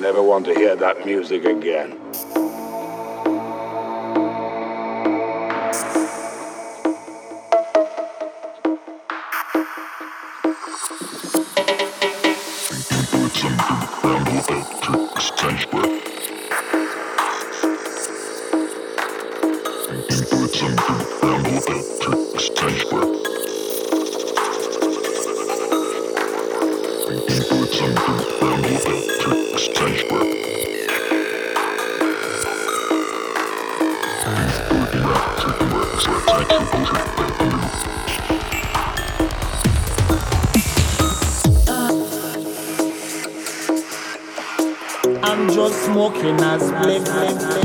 Music want to hear that music blip. Taking back, taking back,